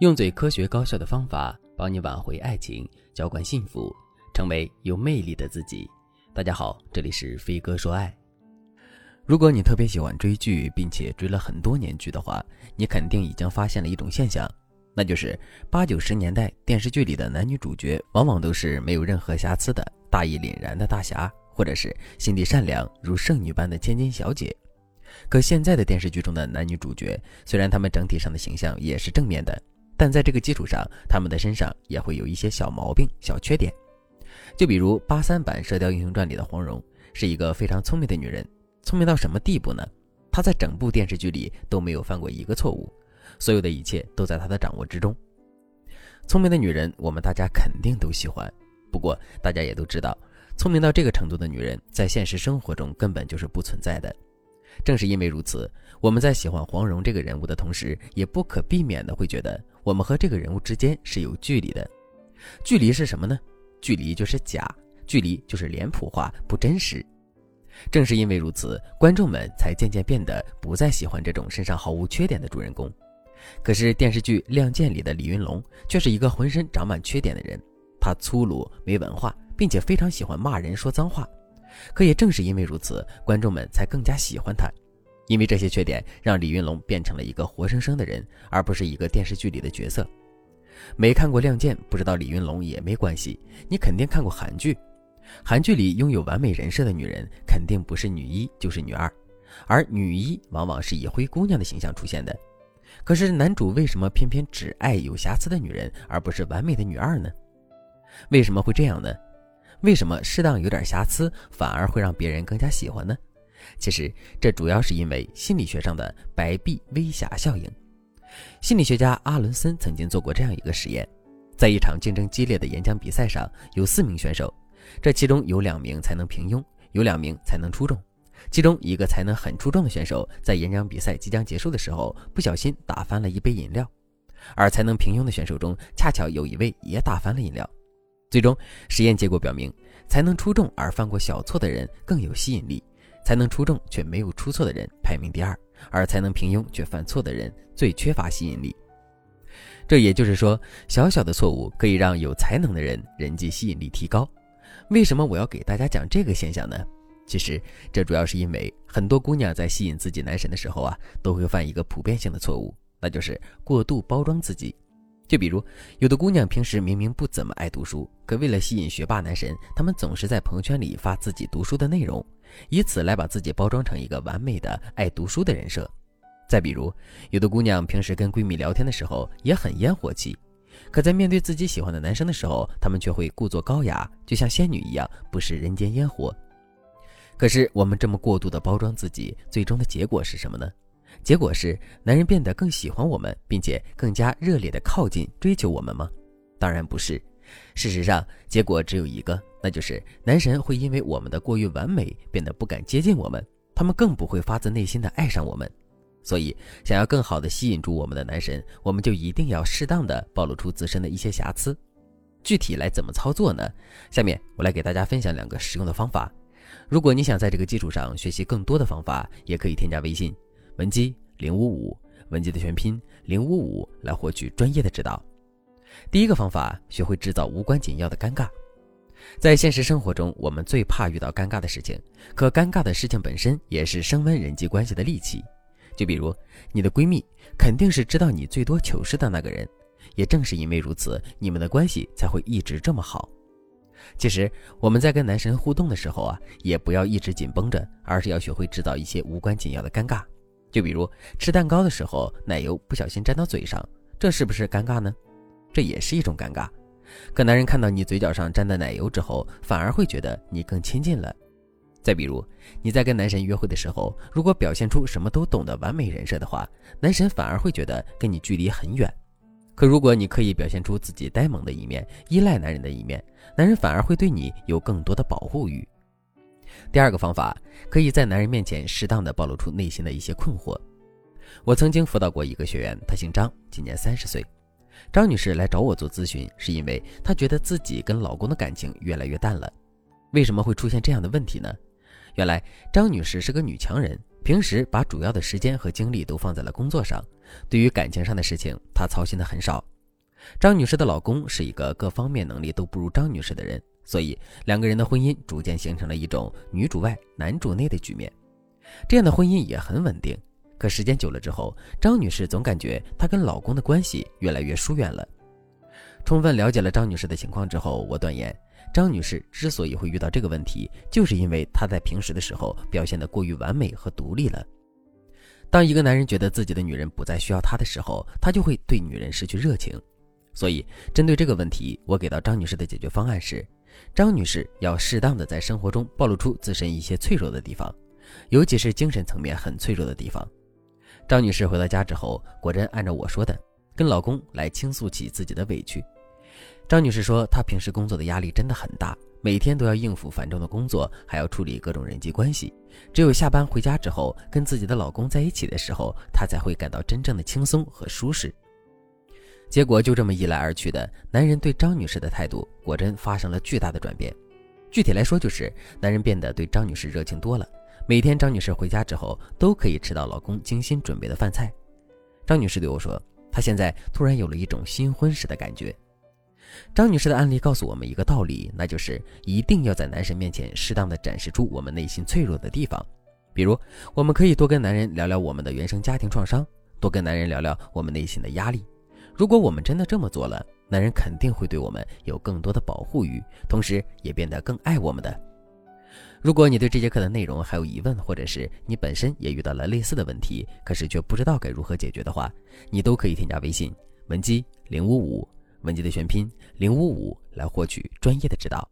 用最科学高效的方法帮你挽回爱情，浇灌幸福，成为有魅力的自己。大家好，这里是飞哥说爱。如果你特别喜欢追剧，并且追了很多年剧的话，你肯定已经发现了一种现象，那就是八九十年代电视剧里的男女主角往往都是没有任何瑕疵的大义凛然的大侠，或者是心地善良如圣女般的千金小姐。可现在的电视剧中的男女主角，虽然他们整体上的形象也是正面的。但在这个基础上，他们的身上也会有一些小毛病、小缺点。就比如八三版《射雕英雄传》里的黄蓉，是一个非常聪明的女人，聪明到什么地步呢？她在整部电视剧里都没有犯过一个错误，所有的一切都在她的掌握之中。聪明的女人，我们大家肯定都喜欢。不过，大家也都知道，聪明到这个程度的女人，在现实生活中根本就是不存在的。正是因为如此，我们在喜欢黄蓉这个人物的同时，也不可避免的会觉得我们和这个人物之间是有距离的。距离是什么呢？距离就是假，距离就是脸谱化、不真实。正是因为如此，观众们才渐渐变得不再喜欢这种身上毫无缺点的主人公。可是电视剧《亮剑》里的李云龙却是一个浑身长满缺点的人，他粗鲁、没文化，并且非常喜欢骂人、说脏话。可也正是因为如此，观众们才更加喜欢他，因为这些缺点让李云龙变成了一个活生生的人，而不是一个电视剧里的角色。没看过《亮剑》，不知道李云龙也没关系，你肯定看过韩剧。韩剧里拥有完美人设的女人，肯定不是女一就是女二，而女一往往是以灰姑娘的形象出现的。可是男主为什么偏偏只爱有瑕疵的女人，而不是完美的女二呢？为什么会这样呢？为什么适当有点瑕疵反而会让别人更加喜欢呢？其实这主要是因为心理学上的白璧微瑕效应。心理学家阿伦森曾经做过这样一个实验：在一场竞争激烈的演讲比赛上，有四名选手，这其中有两名才能平庸，有两名才能出众。其中一个才能很出众的选手，在演讲比赛即将结束的时候，不小心打翻了一杯饮料；而才能平庸的选手中，恰巧有一位也打翻了饮料。最终，实验结果表明，才能出众而犯过小错的人更有吸引力；才能出众却没有出错的人排名第二，而才能平庸却犯错的人最缺乏吸引力。这也就是说，小小的错误可以让有才能的人人际吸引力提高。为什么我要给大家讲这个现象呢？其实，这主要是因为很多姑娘在吸引自己男神的时候啊，都会犯一个普遍性的错误，那就是过度包装自己。就比如，有的姑娘平时明明不怎么爱读书，可为了吸引学霸男神，她们总是在朋友圈里发自己读书的内容，以此来把自己包装成一个完美的爱读书的人设。再比如，有的姑娘平时跟闺蜜聊天的时候也很烟火气，可在面对自己喜欢的男生的时候，她们却会故作高雅，就像仙女一样，不食人间烟火。可是，我们这么过度的包装自己，最终的结果是什么呢？结果是，男人变得更喜欢我们，并且更加热烈的靠近、追求我们吗？当然不是。事实上，结果只有一个，那就是男神会因为我们的过于完美，变得不敢接近我们，他们更不会发自内心的爱上我们。所以，想要更好的吸引住我们的男神，我们就一定要适当的暴露出自身的一些瑕疵。具体来怎么操作呢？下面我来给大家分享两个实用的方法。如果你想在这个基础上学习更多的方法，也可以添加微信。文姬零五五，文姬的全拼零五五，来获取专业的指导。第一个方法，学会制造无关紧要的尴尬。在现实生活中，我们最怕遇到尴尬的事情，可尴尬的事情本身也是升温人际关系的利器。就比如，你的闺蜜肯定是知道你最多糗事的那个人，也正是因为如此，你们的关系才会一直这么好。其实，我们在跟男神互动的时候啊，也不要一直紧绷着，而是要学会制造一些无关紧要的尴尬。就比如吃蛋糕的时候，奶油不小心沾到嘴上，这是不是尴尬呢？这也是一种尴尬。可男人看到你嘴角上沾的奶油之后，反而会觉得你更亲近了。再比如你在跟男神约会的时候，如果表现出什么都懂的完美人设的话，男神反而会觉得跟你距离很远。可如果你可以表现出自己呆萌的一面，依赖男人的一面，男人反而会对你有更多的保护欲。第二个方法，可以在男人面前适当的暴露出内心的一些困惑。我曾经辅导过一个学员，她姓张，今年三十岁。张女士来找我做咨询，是因为她觉得自己跟老公的感情越来越淡了。为什么会出现这样的问题呢？原来张女士是个女强人，平时把主要的时间和精力都放在了工作上，对于感情上的事情，她操心的很少。张女士的老公是一个各方面能力都不如张女士的人，所以两个人的婚姻逐渐形成了一种女主外男主内的局面。这样的婚姻也很稳定。可时间久了之后，张女士总感觉她跟老公的关系越来越疏远了。充分了解了张女士的情况之后，我断言，张女士之所以会遇到这个问题，就是因为她在平时的时候表现得过于完美和独立了。当一个男人觉得自己的女人不再需要他的时候，他就会对女人失去热情。所以，针对这个问题，我给到张女士的解决方案是：张女士要适当的在生活中暴露出自身一些脆弱的地方，尤其是精神层面很脆弱的地方。张女士回到家之后，果真按照我说的。跟老公来倾诉起自己的委屈，张女士说，她平时工作的压力真的很大，每天都要应付繁重的工作，还要处理各种人际关系。只有下班回家之后，跟自己的老公在一起的时候，她才会感到真正的轻松和舒适。结果就这么一来二去的，男人对张女士的态度果真发生了巨大的转变。具体来说，就是男人变得对张女士热情多了，每天张女士回家之后，都可以吃到老公精心准备的饭菜。张女士对我说。她现在突然有了一种新婚时的感觉。张女士的案例告诉我们一个道理，那就是一定要在男神面前适当的展示出我们内心脆弱的地方。比如，我们可以多跟男人聊聊我们的原生家庭创伤，多跟男人聊聊我们内心的压力。如果我们真的这么做了，男人肯定会对我们有更多的保护欲，同时也变得更爱我们的。如果你对这节课的内容还有疑问，或者是你本身也遇到了类似的问题，可是却不知道该如何解决的话，你都可以添加微信文姬零五五，文姬的全拼零五五来获取专业的指导。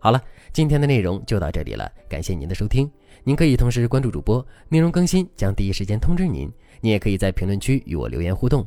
好了，今天的内容就到这里了，感谢您的收听。您可以同时关注主播，内容更新将第一时间通知您。您也可以在评论区与我留言互动，